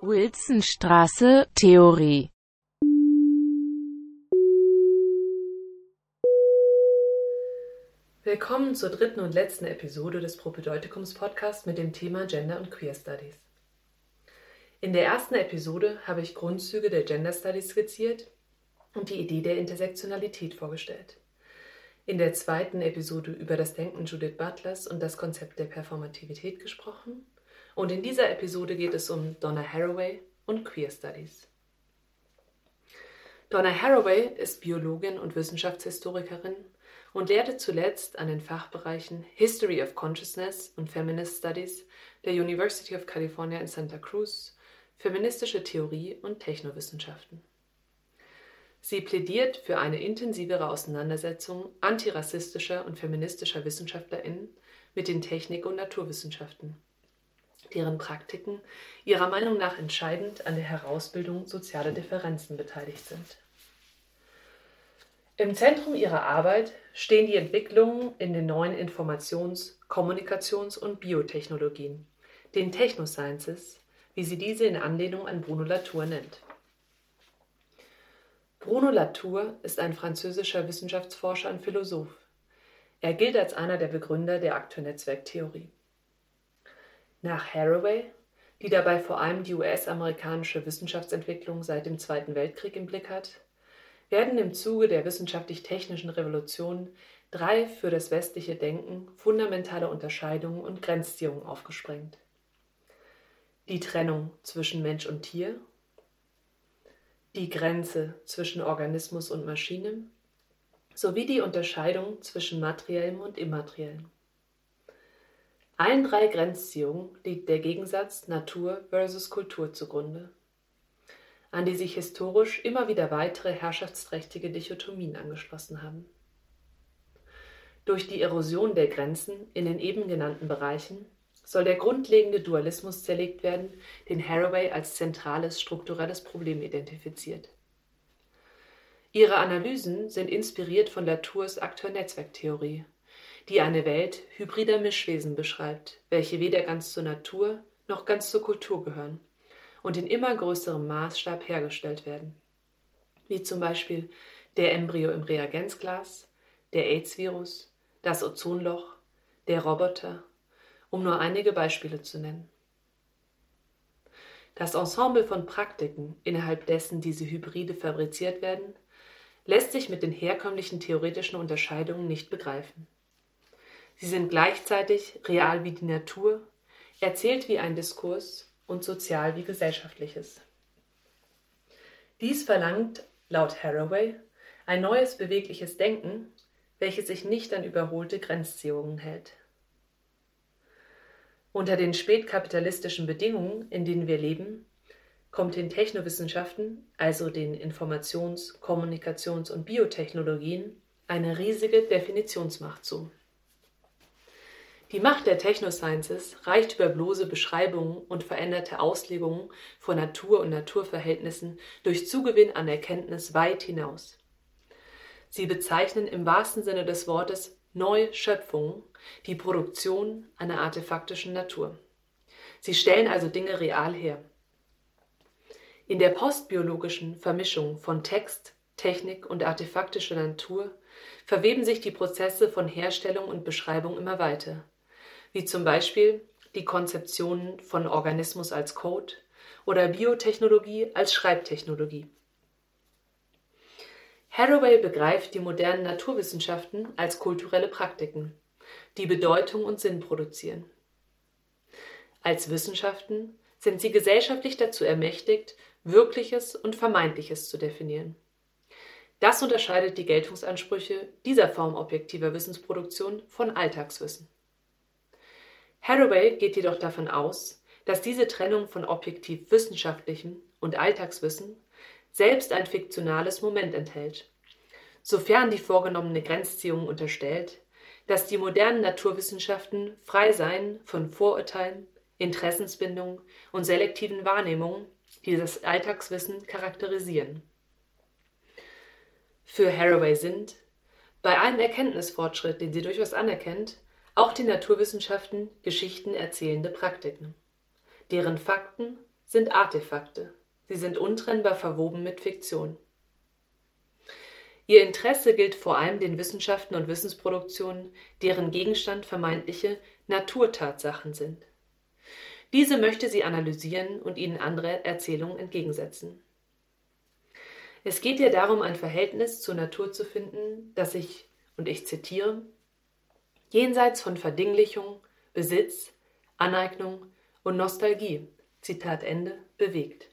Wilsonstraße, Theorie Willkommen zur dritten und letzten Episode des Propedeutikums Podcast mit dem Thema Gender und Queer Studies. In der ersten Episode habe ich Grundzüge der Gender Studies skizziert und die Idee der Intersektionalität vorgestellt. In der zweiten Episode über das Denken Judith Butlers und das Konzept der Performativität gesprochen. Und in dieser Episode geht es um Donna Haraway und Queer Studies. Donna Haraway ist Biologin und Wissenschaftshistorikerin und lehrte zuletzt an den Fachbereichen History of Consciousness und Feminist Studies der University of California in Santa Cruz, feministische Theorie und Technowissenschaften. Sie plädiert für eine intensivere Auseinandersetzung antirassistischer und feministischer WissenschaftlerInnen mit den Technik- und Naturwissenschaften, deren Praktiken ihrer Meinung nach entscheidend an der Herausbildung sozialer Differenzen beteiligt sind. Im Zentrum ihrer Arbeit stehen die Entwicklungen in den neuen Informations-, Kommunikations- und Biotechnologien, den Technosciences, wie sie diese in Anlehnung an Bruno Latour nennt. Bruno Latour ist ein französischer Wissenschaftsforscher und Philosoph. Er gilt als einer der Begründer der Akteurnetzwerktheorie. Nach Haraway, die dabei vor allem die US-amerikanische Wissenschaftsentwicklung seit dem Zweiten Weltkrieg im Blick hat, werden im Zuge der wissenschaftlich-technischen Revolution drei für das westliche Denken fundamentale Unterscheidungen und Grenzziehungen aufgesprengt. Die Trennung zwischen Mensch und Tier, die Grenze zwischen Organismus und Maschine sowie die Unterscheidung zwischen materiellem und immateriellem. Allen drei Grenzziehungen liegt der Gegensatz Natur versus Kultur zugrunde an die sich historisch immer wieder weitere herrschaftsträchtige Dichotomien angeschlossen haben. Durch die Erosion der Grenzen in den eben genannten Bereichen soll der grundlegende Dualismus zerlegt werden, den Haraway als zentrales strukturelles Problem identifiziert. Ihre Analysen sind inspiriert von Latours Akteur-Netzwerktheorie, die eine Welt hybrider Mischwesen beschreibt, welche weder ganz zur Natur noch ganz zur Kultur gehören und in immer größerem Maßstab hergestellt werden, wie zum Beispiel der Embryo im Reagenzglas, der AIDS-Virus, das Ozonloch, der Roboter, um nur einige Beispiele zu nennen. Das Ensemble von Praktiken, innerhalb dessen diese Hybride fabriziert werden, lässt sich mit den herkömmlichen theoretischen Unterscheidungen nicht begreifen. Sie sind gleichzeitig real wie die Natur, erzählt wie ein Diskurs und sozial wie gesellschaftliches. Dies verlangt laut Haraway ein neues bewegliches Denken, welches sich nicht an überholte Grenzziehungen hält. Unter den spätkapitalistischen Bedingungen, in denen wir leben, kommt den Technowissenschaften, also den Informations-, Kommunikations- und Biotechnologien, eine riesige Definitionsmacht zu. Die Macht der Technosciences reicht über bloße Beschreibungen und veränderte Auslegungen von Natur und Naturverhältnissen durch Zugewinn an Erkenntnis weit hinaus. Sie bezeichnen im wahrsten Sinne des Wortes Neuschöpfungen, die Produktion einer artefaktischen Natur. Sie stellen also Dinge real her. In der postbiologischen Vermischung von Text, Technik und artefaktischer Natur verweben sich die Prozesse von Herstellung und Beschreibung immer weiter wie zum Beispiel die Konzeption von Organismus als Code oder Biotechnologie als Schreibtechnologie. Haraway begreift die modernen Naturwissenschaften als kulturelle Praktiken, die Bedeutung und Sinn produzieren. Als Wissenschaften sind sie gesellschaftlich dazu ermächtigt, Wirkliches und Vermeintliches zu definieren. Das unterscheidet die Geltungsansprüche dieser Form objektiver Wissensproduktion von Alltagswissen. Haraway geht jedoch davon aus, dass diese Trennung von objektiv wissenschaftlichem und Alltagswissen selbst ein fiktionales Moment enthält, sofern die vorgenommene Grenzziehung unterstellt, dass die modernen Naturwissenschaften frei seien von Vorurteilen, Interessensbindungen und selektiven Wahrnehmungen, die das Alltagswissen charakterisieren. Für Haraway sind, bei allem Erkenntnisfortschritt, den sie durchaus anerkennt, auch die Naturwissenschaften Geschichten erzählende Praktiken, deren Fakten sind Artefakte. Sie sind untrennbar verwoben mit Fiktion. Ihr Interesse gilt vor allem den Wissenschaften und Wissensproduktionen, deren Gegenstand vermeintliche Naturtatsachen sind. Diese möchte sie analysieren und ihnen andere Erzählungen entgegensetzen. Es geht ihr darum, ein Verhältnis zur Natur zu finden, das sich, und ich zitiere, jenseits von Verdinglichung, Besitz, Aneignung und Nostalgie, Zitat Ende, bewegt.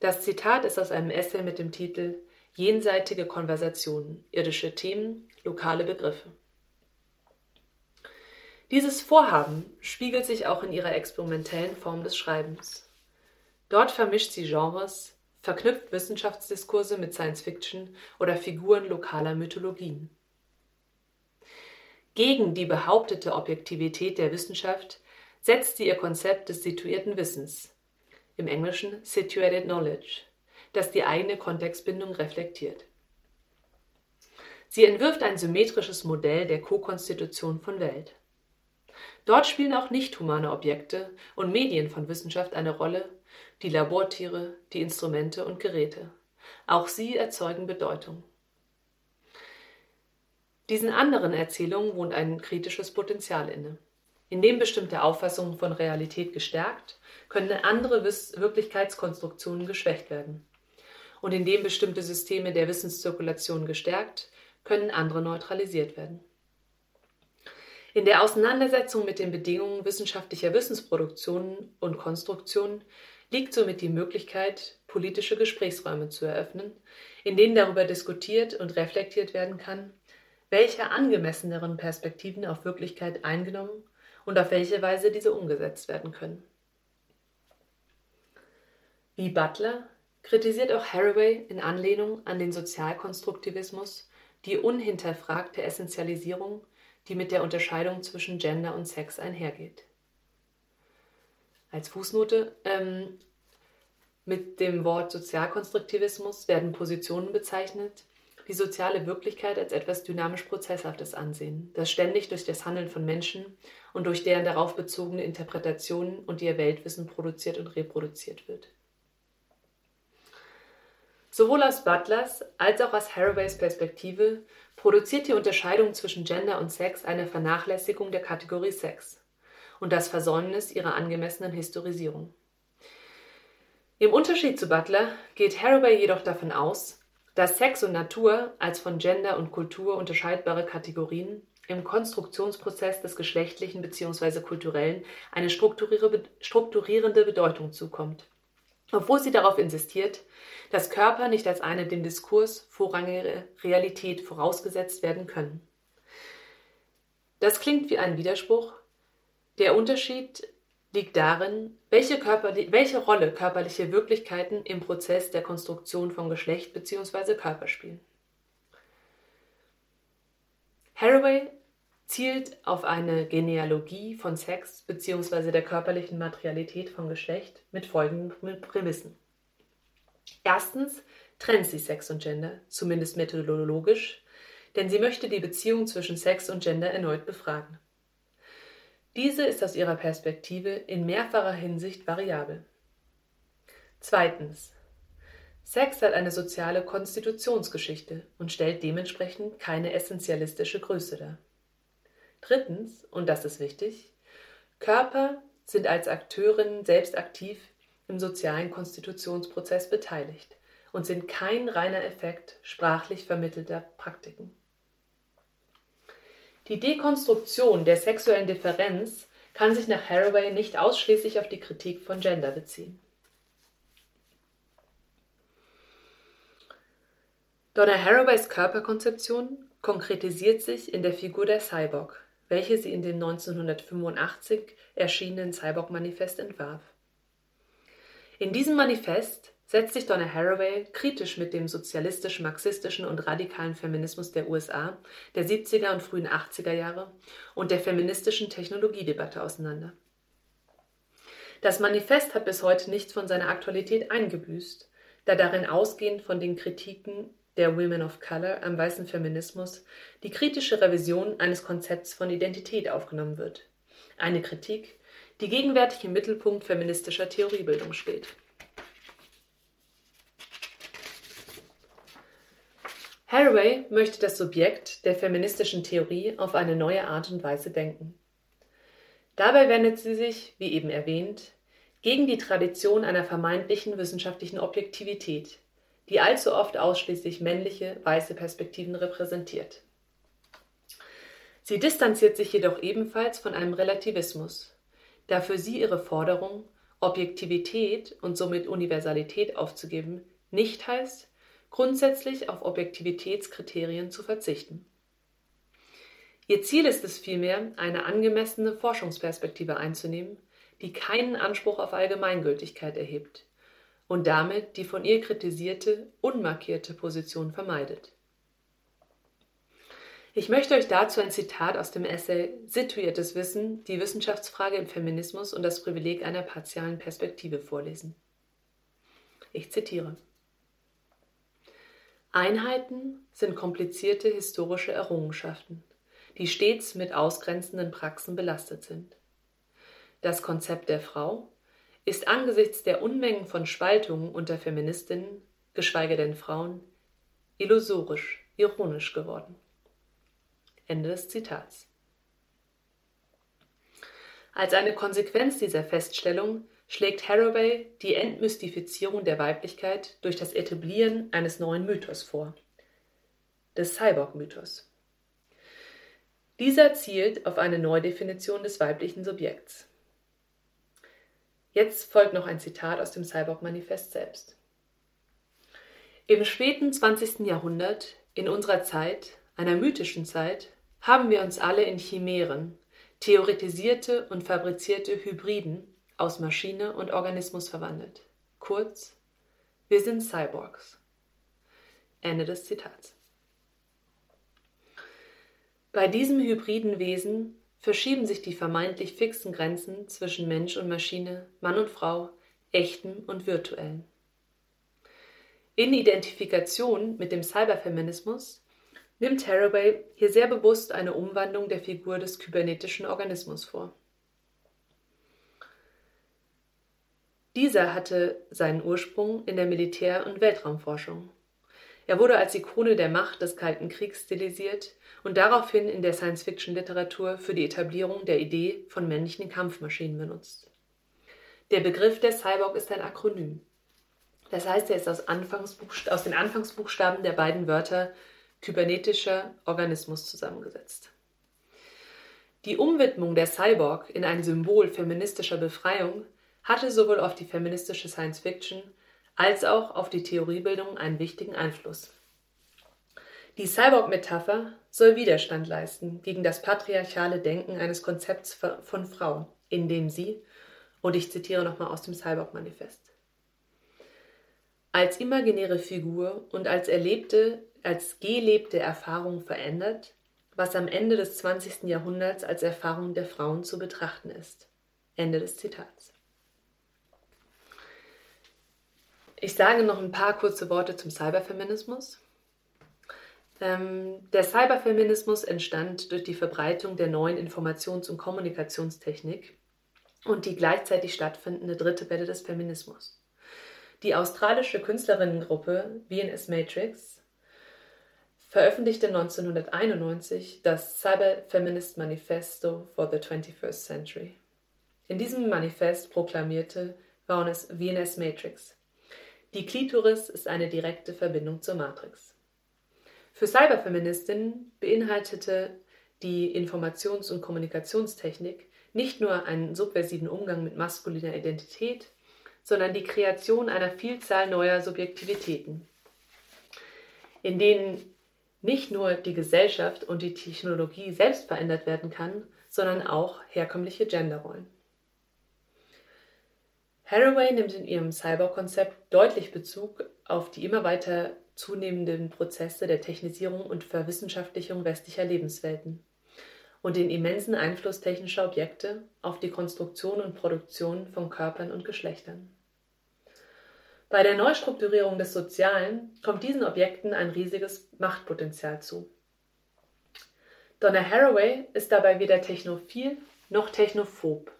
Das Zitat ist aus einem Essay mit dem Titel Jenseitige Konversationen, irdische Themen, lokale Begriffe. Dieses Vorhaben spiegelt sich auch in ihrer experimentellen Form des Schreibens. Dort vermischt sie Genres, verknüpft Wissenschaftsdiskurse mit Science Fiction oder Figuren lokaler Mythologien. Gegen die behauptete Objektivität der Wissenschaft setzt sie ihr Konzept des situierten Wissens, im Englischen Situated Knowledge, das die eigene Kontextbindung reflektiert. Sie entwirft ein symmetrisches Modell der Ko-Konstitution von Welt. Dort spielen auch nicht humane Objekte und Medien von Wissenschaft eine Rolle, die Labortiere, die Instrumente und Geräte. Auch sie erzeugen Bedeutung. Diesen anderen Erzählungen wohnt ein kritisches Potenzial inne. Indem bestimmte Auffassungen von Realität gestärkt, können andere Wirklichkeitskonstruktionen geschwächt werden. Und indem bestimmte Systeme der Wissenszirkulation gestärkt, können andere neutralisiert werden. In der Auseinandersetzung mit den Bedingungen wissenschaftlicher Wissensproduktionen und Konstruktionen liegt somit die Möglichkeit, politische Gesprächsräume zu eröffnen, in denen darüber diskutiert und reflektiert werden kann, welche angemesseneren Perspektiven auf Wirklichkeit eingenommen und auf welche Weise diese umgesetzt werden können. Wie Butler kritisiert auch Haraway in Anlehnung an den Sozialkonstruktivismus die unhinterfragte Essentialisierung, die mit der Unterscheidung zwischen Gender und Sex einhergeht. Als Fußnote ähm, mit dem Wort Sozialkonstruktivismus werden Positionen bezeichnet, die soziale Wirklichkeit als etwas dynamisch Prozesshaftes ansehen, das ständig durch das Handeln von Menschen und durch deren darauf bezogene Interpretationen und ihr Weltwissen produziert und reproduziert wird. Sowohl aus Butlers als auch aus Haraways Perspektive produziert die Unterscheidung zwischen Gender und Sex eine Vernachlässigung der Kategorie Sex und das Versäumnis ihrer angemessenen Historisierung. Im Unterschied zu Butler geht Haraway jedoch davon aus, dass Sex und Natur als von Gender und Kultur unterscheidbare Kategorien im Konstruktionsprozess des Geschlechtlichen bzw. Kulturellen eine strukturierende Bedeutung zukommt, obwohl sie darauf insistiert, dass Körper nicht als eine dem Diskurs vorrangige Realität vorausgesetzt werden können. Das klingt wie ein Widerspruch, der Unterschied liegt darin, welche, welche, Rolle körperliche Wirklichkeiten im Prozess der Konstruktion von Geschlecht bzw. Körper spielen. Haraway zielt auf eine Genealogie von Sex bzw. der körperlichen Materialität von Geschlecht mit folgenden Prämissen. Erstens trennt sie Sex und Gender, zumindest methodologisch, denn sie möchte die Beziehung zwischen Sex und Gender erneut befragen. Diese ist aus ihrer Perspektive in mehrfacher Hinsicht variabel. Zweitens. Sex hat eine soziale Konstitutionsgeschichte und stellt dementsprechend keine essentialistische Größe dar. Drittens, und das ist wichtig, Körper sind als Akteurinnen selbst aktiv im sozialen Konstitutionsprozess beteiligt und sind kein reiner Effekt sprachlich vermittelter Praktiken. Die Dekonstruktion der sexuellen Differenz kann sich nach Haraway nicht ausschließlich auf die Kritik von Gender beziehen. Donna Haraways Körperkonzeption konkretisiert sich in der Figur der Cyborg, welche sie in dem 1985 erschienenen Cyborg-Manifest entwarf. In diesem Manifest setzt sich Donna Haraway kritisch mit dem sozialistisch-marxistischen und radikalen Feminismus der USA der 70er und frühen 80er Jahre und der feministischen Technologiedebatte auseinander. Das Manifest hat bis heute nichts von seiner Aktualität eingebüßt, da darin ausgehend von den Kritiken der Women of Color am weißen Feminismus die kritische Revision eines Konzepts von Identität aufgenommen wird. Eine Kritik, die gegenwärtig im Mittelpunkt feministischer Theoriebildung steht. Haraway möchte das Subjekt der feministischen Theorie auf eine neue Art und Weise denken. Dabei wendet sie sich, wie eben erwähnt, gegen die Tradition einer vermeintlichen wissenschaftlichen Objektivität, die allzu oft ausschließlich männliche, weiße Perspektiven repräsentiert. Sie distanziert sich jedoch ebenfalls von einem Relativismus, da für sie ihre Forderung, Objektivität und somit Universalität aufzugeben, nicht heißt, grundsätzlich auf Objektivitätskriterien zu verzichten. Ihr Ziel ist es vielmehr, eine angemessene Forschungsperspektive einzunehmen, die keinen Anspruch auf Allgemeingültigkeit erhebt und damit die von ihr kritisierte, unmarkierte Position vermeidet. Ich möchte euch dazu ein Zitat aus dem Essay Situiertes Wissen, die Wissenschaftsfrage im Feminismus und das Privileg einer partialen Perspektive vorlesen. Ich zitiere. Einheiten sind komplizierte historische Errungenschaften, die stets mit ausgrenzenden Praxen belastet sind. Das Konzept der Frau ist angesichts der Unmengen von Spaltungen unter Feministinnen, geschweige denn Frauen, illusorisch, ironisch geworden. Ende des Zitats. Als eine Konsequenz dieser Feststellung schlägt Haraway die Entmystifizierung der Weiblichkeit durch das Etablieren eines neuen Mythos vor, des Cyborg-Mythos. Dieser zielt auf eine Neudefinition des weiblichen Subjekts. Jetzt folgt noch ein Zitat aus dem Cyborg-Manifest selbst. Im späten 20. Jahrhundert, in unserer Zeit, einer mythischen Zeit, haben wir uns alle in Chimären, theoretisierte und fabrizierte Hybriden aus Maschine und Organismus verwandelt. Kurz, wir sind Cyborgs. Ende des Zitats. Bei diesem hybriden Wesen verschieben sich die vermeintlich fixen Grenzen zwischen Mensch und Maschine, Mann und Frau, echten und virtuellen. In Identifikation mit dem Cyberfeminismus nimmt Haraway hier sehr bewusst eine Umwandlung der Figur des kybernetischen Organismus vor. Dieser hatte seinen Ursprung in der Militär- und Weltraumforschung. Er wurde als Ikone der Macht des Kalten Kriegs stilisiert und daraufhin in der Science-Fiction-Literatur für die Etablierung der Idee von männlichen Kampfmaschinen benutzt. Der Begriff der Cyborg ist ein Akronym. Das heißt, er ist aus, aus den Anfangsbuchstaben der beiden Wörter kybernetischer Organismus zusammengesetzt. Die Umwidmung der Cyborg in ein Symbol feministischer Befreiung hatte sowohl auf die feministische Science Fiction als auch auf die Theoriebildung einen wichtigen Einfluss. Die Cyborg-Metapher soll Widerstand leisten gegen das patriarchale Denken eines Konzepts von Frau, in dem sie, und ich zitiere nochmal aus dem Cyborg-Manifest, als imaginäre Figur und als erlebte, als gelebte Erfahrung verändert, was am Ende des 20. Jahrhunderts als Erfahrung der Frauen zu betrachten ist. Ende des Zitats. Ich sage noch ein paar kurze Worte zum Cyberfeminismus. Ähm, der Cyberfeminismus entstand durch die Verbreitung der neuen Informations- und Kommunikationstechnik und die gleichzeitig stattfindende dritte Welle des Feminismus. Die australische Künstlerinnengruppe VNS Matrix veröffentlichte 1991 das Cyber Feminist Manifesto for the 21st Century. In diesem Manifest proklamierte VNS Matrix die Klitoris ist eine direkte Verbindung zur Matrix. Für Cyberfeministinnen beinhaltete die Informations- und Kommunikationstechnik nicht nur einen subversiven Umgang mit maskuliner Identität, sondern die Kreation einer Vielzahl neuer Subjektivitäten, in denen nicht nur die Gesellschaft und die Technologie selbst verändert werden kann, sondern auch herkömmliche Genderrollen. Haraway nimmt in ihrem Cyber-Konzept deutlich Bezug auf die immer weiter zunehmenden Prozesse der Technisierung und Verwissenschaftlichung westlicher Lebenswelten und den immensen Einfluss technischer Objekte auf die Konstruktion und Produktion von Körpern und Geschlechtern. Bei der Neustrukturierung des Sozialen kommt diesen Objekten ein riesiges Machtpotenzial zu. Donna Haraway ist dabei weder technophil noch technophob.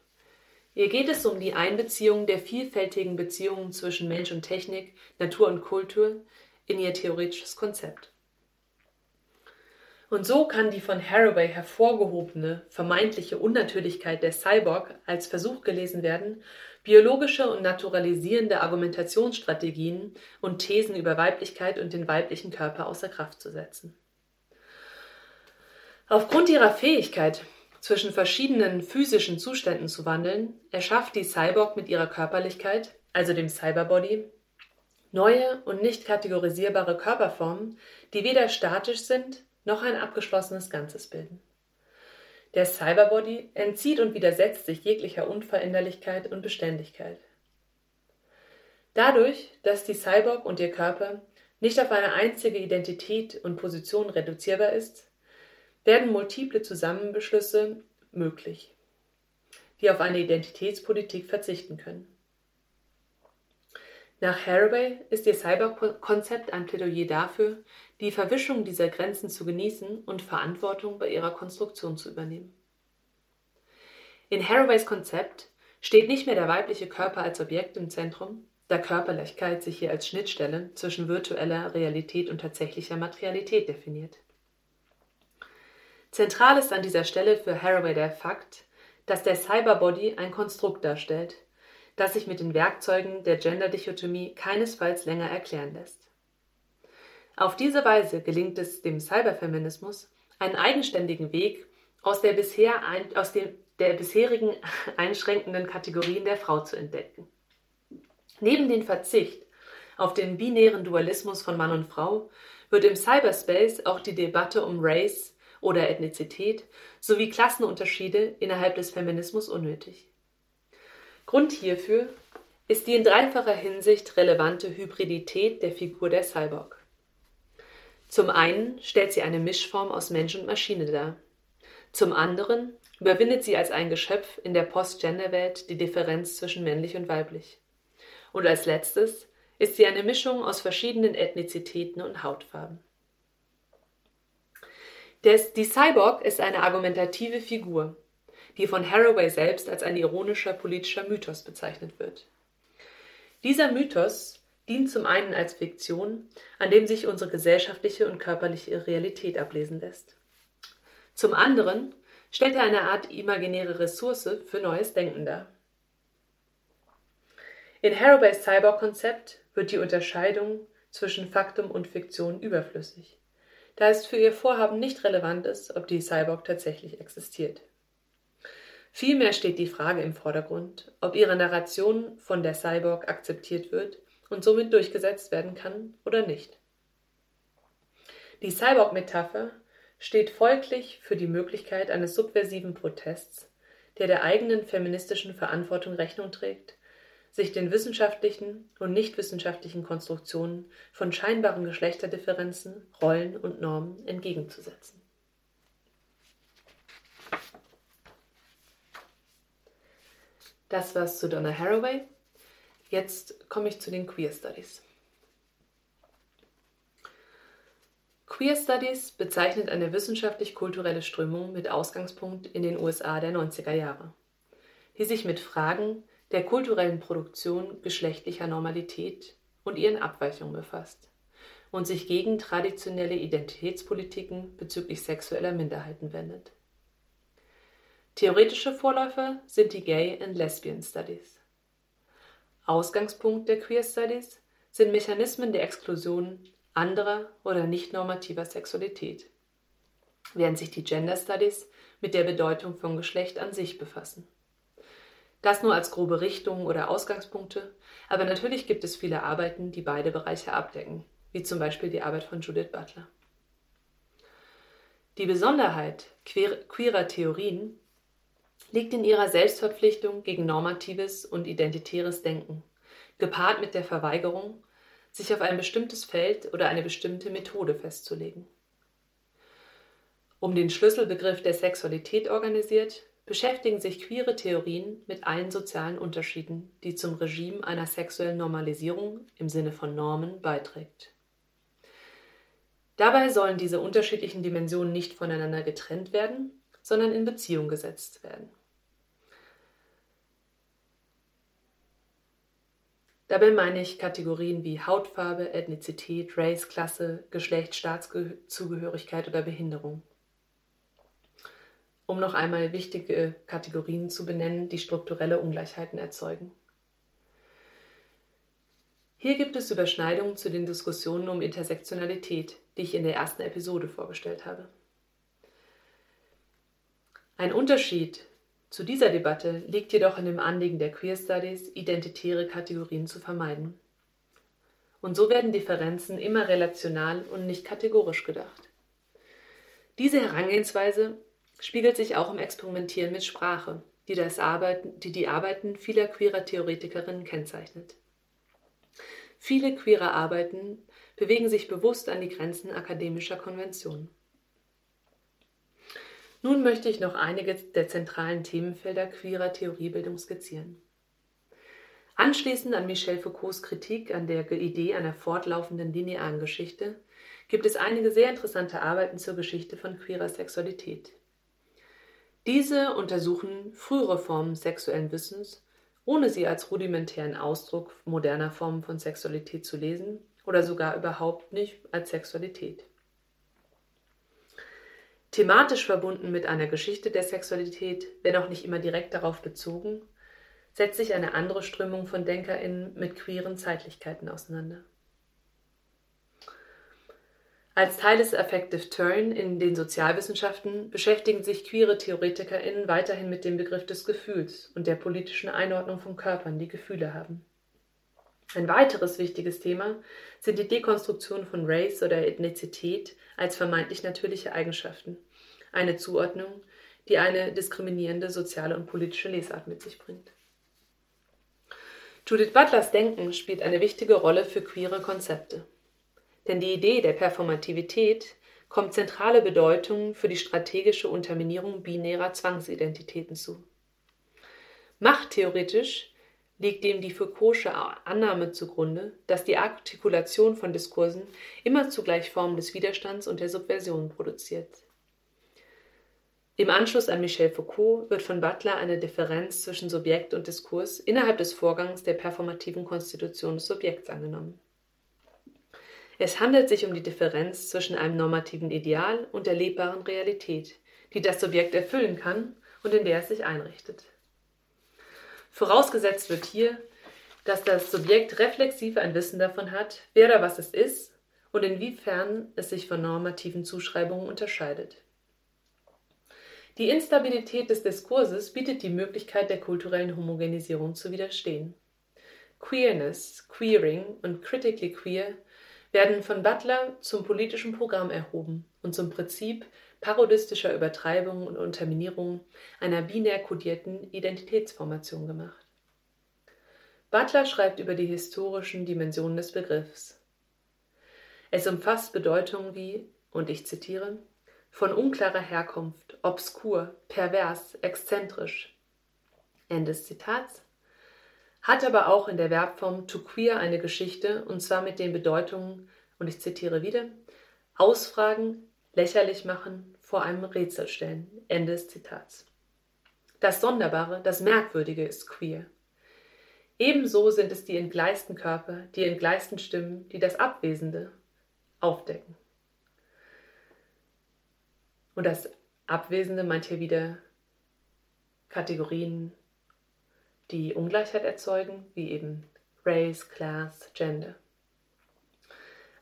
Hier geht es um die Einbeziehung der vielfältigen Beziehungen zwischen Mensch und Technik, Natur und Kultur in ihr theoretisches Konzept. Und so kann die von Haraway hervorgehobene vermeintliche Unnatürlichkeit der Cyborg als Versuch gelesen werden, biologische und naturalisierende Argumentationsstrategien und Thesen über Weiblichkeit und den weiblichen Körper außer Kraft zu setzen. Aufgrund ihrer Fähigkeit, zwischen verschiedenen physischen Zuständen zu wandeln, erschafft die Cyborg mit ihrer Körperlichkeit, also dem Cyberbody, neue und nicht kategorisierbare Körperformen, die weder statisch sind noch ein abgeschlossenes Ganzes bilden. Der Cyberbody entzieht und widersetzt sich jeglicher Unveränderlichkeit und Beständigkeit. Dadurch, dass die Cyborg und ihr Körper nicht auf eine einzige Identität und Position reduzierbar ist, werden multiple Zusammenbeschlüsse möglich, die auf eine Identitätspolitik verzichten können. Nach Haraway ist ihr Cyberkonzept ein Plädoyer dafür, die Verwischung dieser Grenzen zu genießen und Verantwortung bei ihrer Konstruktion zu übernehmen. In Haraways Konzept steht nicht mehr der weibliche Körper als Objekt im Zentrum, da Körperlichkeit sich hier als Schnittstelle zwischen virtueller Realität und tatsächlicher Materialität definiert. Zentral ist an dieser Stelle für Haraway der Fakt, dass der Cyberbody ein Konstrukt darstellt, das sich mit den Werkzeugen der Gender-Dichotomie keinesfalls länger erklären lässt. Auf diese Weise gelingt es dem Cyberfeminismus, einen eigenständigen Weg aus der, bisher ein, aus den, der bisherigen einschränkenden Kategorien der Frau zu entdecken. Neben dem Verzicht auf den binären Dualismus von Mann und Frau wird im Cyberspace auch die Debatte um Race oder Ethnizität sowie Klassenunterschiede innerhalb des Feminismus unnötig. Grund hierfür ist die in dreifacher Hinsicht relevante Hybridität der Figur der Cyborg. Zum einen stellt sie eine Mischform aus Mensch und Maschine dar. Zum anderen überwindet sie als ein Geschöpf in der Post-Gender-Welt die Differenz zwischen männlich und weiblich. Und als letztes ist sie eine Mischung aus verschiedenen Ethnizitäten und Hautfarben. Des, die Cyborg ist eine argumentative Figur, die von Haraway selbst als ein ironischer politischer Mythos bezeichnet wird. Dieser Mythos dient zum einen als Fiktion, an dem sich unsere gesellschaftliche und körperliche Realität ablesen lässt. Zum anderen stellt er eine Art imaginäre Ressource für neues Denken dar. In Haraways Cyborg-Konzept wird die Unterscheidung zwischen Faktum und Fiktion überflüssig, da es für ihr Vorhaben nicht relevant ist, ob die Cyborg tatsächlich existiert. Vielmehr steht die Frage im Vordergrund, ob ihre Narration von der Cyborg akzeptiert wird und somit durchgesetzt werden kann oder nicht. Die Cyborg-Metapher steht folglich für die Möglichkeit eines subversiven Protests, der der eigenen feministischen Verantwortung Rechnung trägt, sich den wissenschaftlichen und nichtwissenschaftlichen Konstruktionen von scheinbaren Geschlechterdifferenzen, Rollen und Normen entgegenzusetzen. Das war's zu Donna Haraway. Jetzt komme ich zu den Queer Studies. Queer Studies bezeichnet eine wissenschaftlich-kulturelle Strömung mit Ausgangspunkt in den USA der 90er Jahre, die sich mit Fragen der kulturellen Produktion geschlechtlicher Normalität und ihren Abweichungen befasst und sich gegen traditionelle Identitätspolitiken bezüglich sexueller Minderheiten wendet. Theoretische Vorläufer sind die Gay and Lesbian Studies. Ausgangspunkt der Queer Studies sind Mechanismen der Exklusion anderer oder nicht normativer Sexualität, während sich die Gender Studies mit der Bedeutung von Geschlecht an sich befassen. Das nur als grobe Richtungen oder Ausgangspunkte, aber natürlich gibt es viele Arbeiten, die beide Bereiche abdecken, wie zum Beispiel die Arbeit von Judith Butler. Die Besonderheit queerer Theorien liegt in ihrer Selbstverpflichtung gegen normatives und identitäres Denken, gepaart mit der Verweigerung, sich auf ein bestimmtes Feld oder eine bestimmte Methode festzulegen. Um den Schlüsselbegriff der Sexualität organisiert, beschäftigen sich queere Theorien mit allen sozialen Unterschieden, die zum Regime einer sexuellen Normalisierung im Sinne von Normen beiträgt. Dabei sollen diese unterschiedlichen Dimensionen nicht voneinander getrennt werden, sondern in Beziehung gesetzt werden. Dabei meine ich Kategorien wie Hautfarbe, Ethnizität, Race, Klasse, Geschlecht, Staatszugehörigkeit oder Behinderung. Um noch einmal wichtige Kategorien zu benennen, die strukturelle Ungleichheiten erzeugen. Hier gibt es Überschneidungen zu den Diskussionen um Intersektionalität, die ich in der ersten Episode vorgestellt habe. Ein Unterschied zu dieser Debatte liegt jedoch in dem Anliegen der Queer Studies, identitäre Kategorien zu vermeiden. Und so werden Differenzen immer relational und nicht kategorisch gedacht. Diese Herangehensweise spiegelt sich auch im Experimentieren mit Sprache, die, das Arbeiten, die die Arbeiten vieler queerer Theoretikerinnen kennzeichnet. Viele queere Arbeiten bewegen sich bewusst an die Grenzen akademischer Konventionen. Nun möchte ich noch einige der zentralen Themenfelder queerer Theoriebildung skizzieren. Anschließend an Michel Foucaults Kritik an der Idee einer fortlaufenden linearen Geschichte gibt es einige sehr interessante Arbeiten zur Geschichte von queerer Sexualität. Diese untersuchen frühere Formen sexuellen Wissens ohne sie als rudimentären Ausdruck moderner Formen von Sexualität zu lesen oder sogar überhaupt nicht als Sexualität. Thematisch verbunden mit einer Geschichte der Sexualität, wenn auch nicht immer direkt darauf bezogen, setzt sich eine andere Strömung von DenkerInnen mit queeren Zeitlichkeiten auseinander. Als Teil des Affective Turn in den Sozialwissenschaften beschäftigen sich queere TheoretikerInnen weiterhin mit dem Begriff des Gefühls und der politischen Einordnung von Körpern, die Gefühle haben. Ein weiteres wichtiges Thema sind die Dekonstruktion von Race oder Ethnizität als vermeintlich natürliche Eigenschaften, eine Zuordnung, die eine diskriminierende soziale und politische Lesart mit sich bringt. Judith Butlers Denken spielt eine wichtige Rolle für queere Konzepte. Denn die Idee der Performativität kommt zentrale Bedeutung für die strategische Unterminierung binärer Zwangsidentitäten zu. Machttheoretisch liegt dem die Foucault'sche Annahme zugrunde, dass die Artikulation von Diskursen immer zugleich Formen des Widerstands und der Subversion produziert. Im Anschluss an Michel Foucault wird von Butler eine Differenz zwischen Subjekt und Diskurs innerhalb des Vorgangs der performativen Konstitution des Subjekts angenommen. Es handelt sich um die Differenz zwischen einem normativen Ideal und der lebbaren Realität, die das Subjekt erfüllen kann und in der es sich einrichtet. Vorausgesetzt wird hier, dass das Subjekt reflexiv ein Wissen davon hat, wer oder was es ist und inwiefern es sich von normativen Zuschreibungen unterscheidet. Die Instabilität des Diskurses bietet die Möglichkeit der kulturellen Homogenisierung zu widerstehen. Queerness, Queering und Critically Queer werden von Butler zum politischen Programm erhoben und zum Prinzip parodistischer Übertreibung und Unterminierung einer binär kodierten Identitätsformation gemacht. Butler schreibt über die historischen Dimensionen des Begriffs. Es umfasst Bedeutungen wie, und ich zitiere, von unklarer Herkunft, obskur, pervers, exzentrisch. Ende des Zitats hat aber auch in der Verbform to queer eine Geschichte, und zwar mit den Bedeutungen, und ich zitiere wieder, ausfragen, lächerlich machen, vor einem Rätsel stellen. Ende des Zitats. Das Sonderbare, das Merkwürdige ist queer. Ebenso sind es die entgleisten Körper, die entgleisten Stimmen, die das Abwesende aufdecken. Und das Abwesende meint hier wieder Kategorien die Ungleichheit erzeugen, wie eben Race, Class, Gender.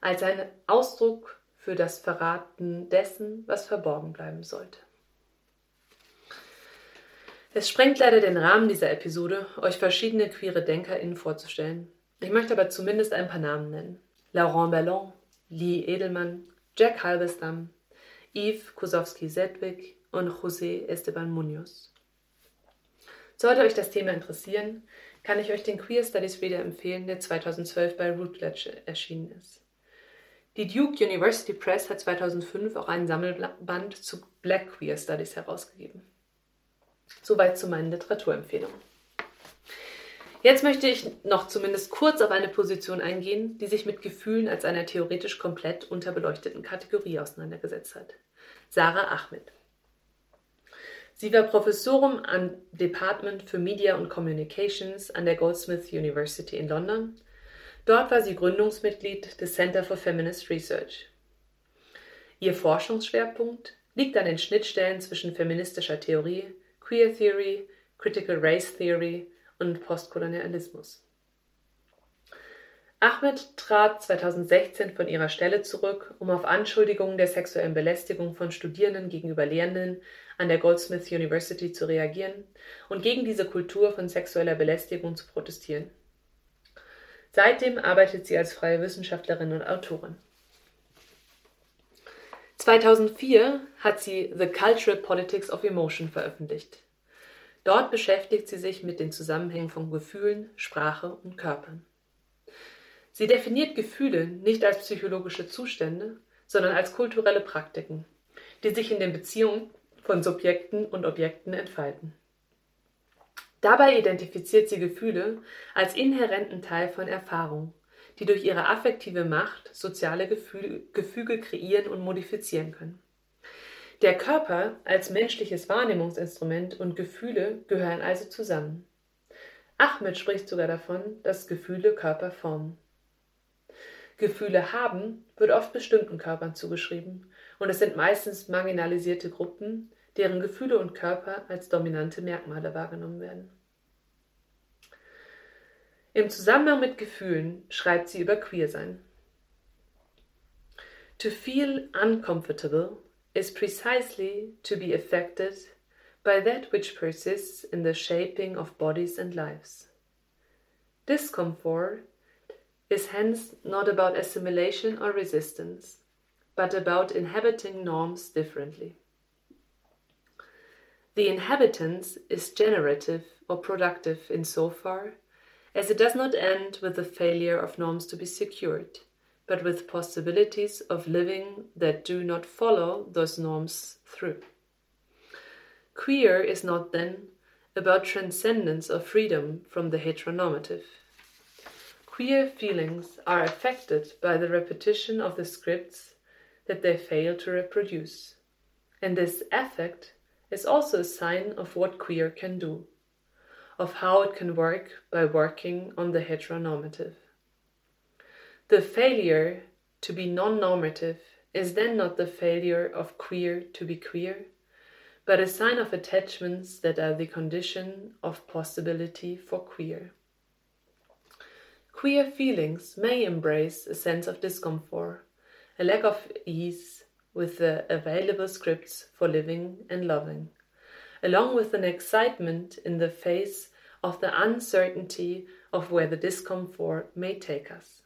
Als ein Ausdruck für das Verraten dessen, was verborgen bleiben sollte. Es sprengt leider den Rahmen dieser Episode, euch verschiedene queere DenkerInnen vorzustellen. Ich möchte aber zumindest ein paar Namen nennen. Laurent Ballon, Lee Edelmann, Jack Halberstam, Yves Kosowski-Sedgwick und José Esteban Munoz. Sollte euch das Thema interessieren, kann ich euch den Queer Studies Reader empfehlen, der 2012 bei Routledge erschienen ist. Die Duke University Press hat 2005 auch einen Sammelband zu Black Queer Studies herausgegeben. Soweit zu meinen Literaturempfehlungen. Jetzt möchte ich noch zumindest kurz auf eine Position eingehen, die sich mit Gefühlen als einer theoretisch komplett unterbeleuchteten Kategorie auseinandergesetzt hat. Sarah Ahmed. Sie war Professorin am Department für Media und Communications an der Goldsmiths University in London. Dort war sie Gründungsmitglied des Center for Feminist Research. Ihr Forschungsschwerpunkt liegt an den Schnittstellen zwischen feministischer Theorie, Queer Theory, Critical Race Theory und Postkolonialismus. Ahmed trat 2016 von ihrer Stelle zurück, um auf Anschuldigungen der sexuellen Belästigung von Studierenden gegenüber Lehrenden an der Goldsmith University zu reagieren und gegen diese Kultur von sexueller Belästigung zu protestieren. Seitdem arbeitet sie als freie Wissenschaftlerin und Autorin. 2004 hat sie The Cultural Politics of Emotion veröffentlicht. Dort beschäftigt sie sich mit den Zusammenhängen von Gefühlen, Sprache und Körpern. Sie definiert Gefühle nicht als psychologische Zustände, sondern als kulturelle Praktiken, die sich in den Beziehungen von Subjekten und Objekten entfalten. Dabei identifiziert sie Gefühle als inhärenten Teil von Erfahrung, die durch ihre affektive Macht soziale Gefüge, Gefüge kreieren und modifizieren können. Der Körper als menschliches Wahrnehmungsinstrument und Gefühle gehören also zusammen. Ahmed spricht sogar davon, dass Gefühle Körper formen. Gefühle haben wird oft bestimmten Körpern zugeschrieben und es sind meistens marginalisierte Gruppen, deren Gefühle und Körper als dominante Merkmale wahrgenommen werden. Im Zusammenhang mit Gefühlen schreibt sie über Queersein. To feel uncomfortable is precisely to be affected by that which persists in the shaping of bodies and lives. Discomfort is hence not about assimilation or resistance, but about inhabiting norms differently. The inhabitants is generative or productive insofar as it does not end with the failure of norms to be secured, but with possibilities of living that do not follow those norms through. Queer is not then about transcendence or freedom from the heteronormative. Queer feelings are affected by the repetition of the scripts that they fail to reproduce, and this affect is also a sign of what queer can do, of how it can work by working on the heteronormative. The failure to be non normative is then not the failure of queer to be queer, but a sign of attachments that are the condition of possibility for queer. Queer feelings may embrace a sense of discomfort, a lack of ease, with the available scripts for living and loving, along with an excitement in the face of the uncertainty of where the discomfort may take us.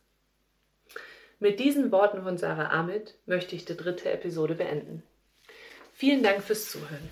Mit diesen Worten von Sarah Ahmed möchte ich die dritte Episode beenden. Vielen Dank fürs Zuhören.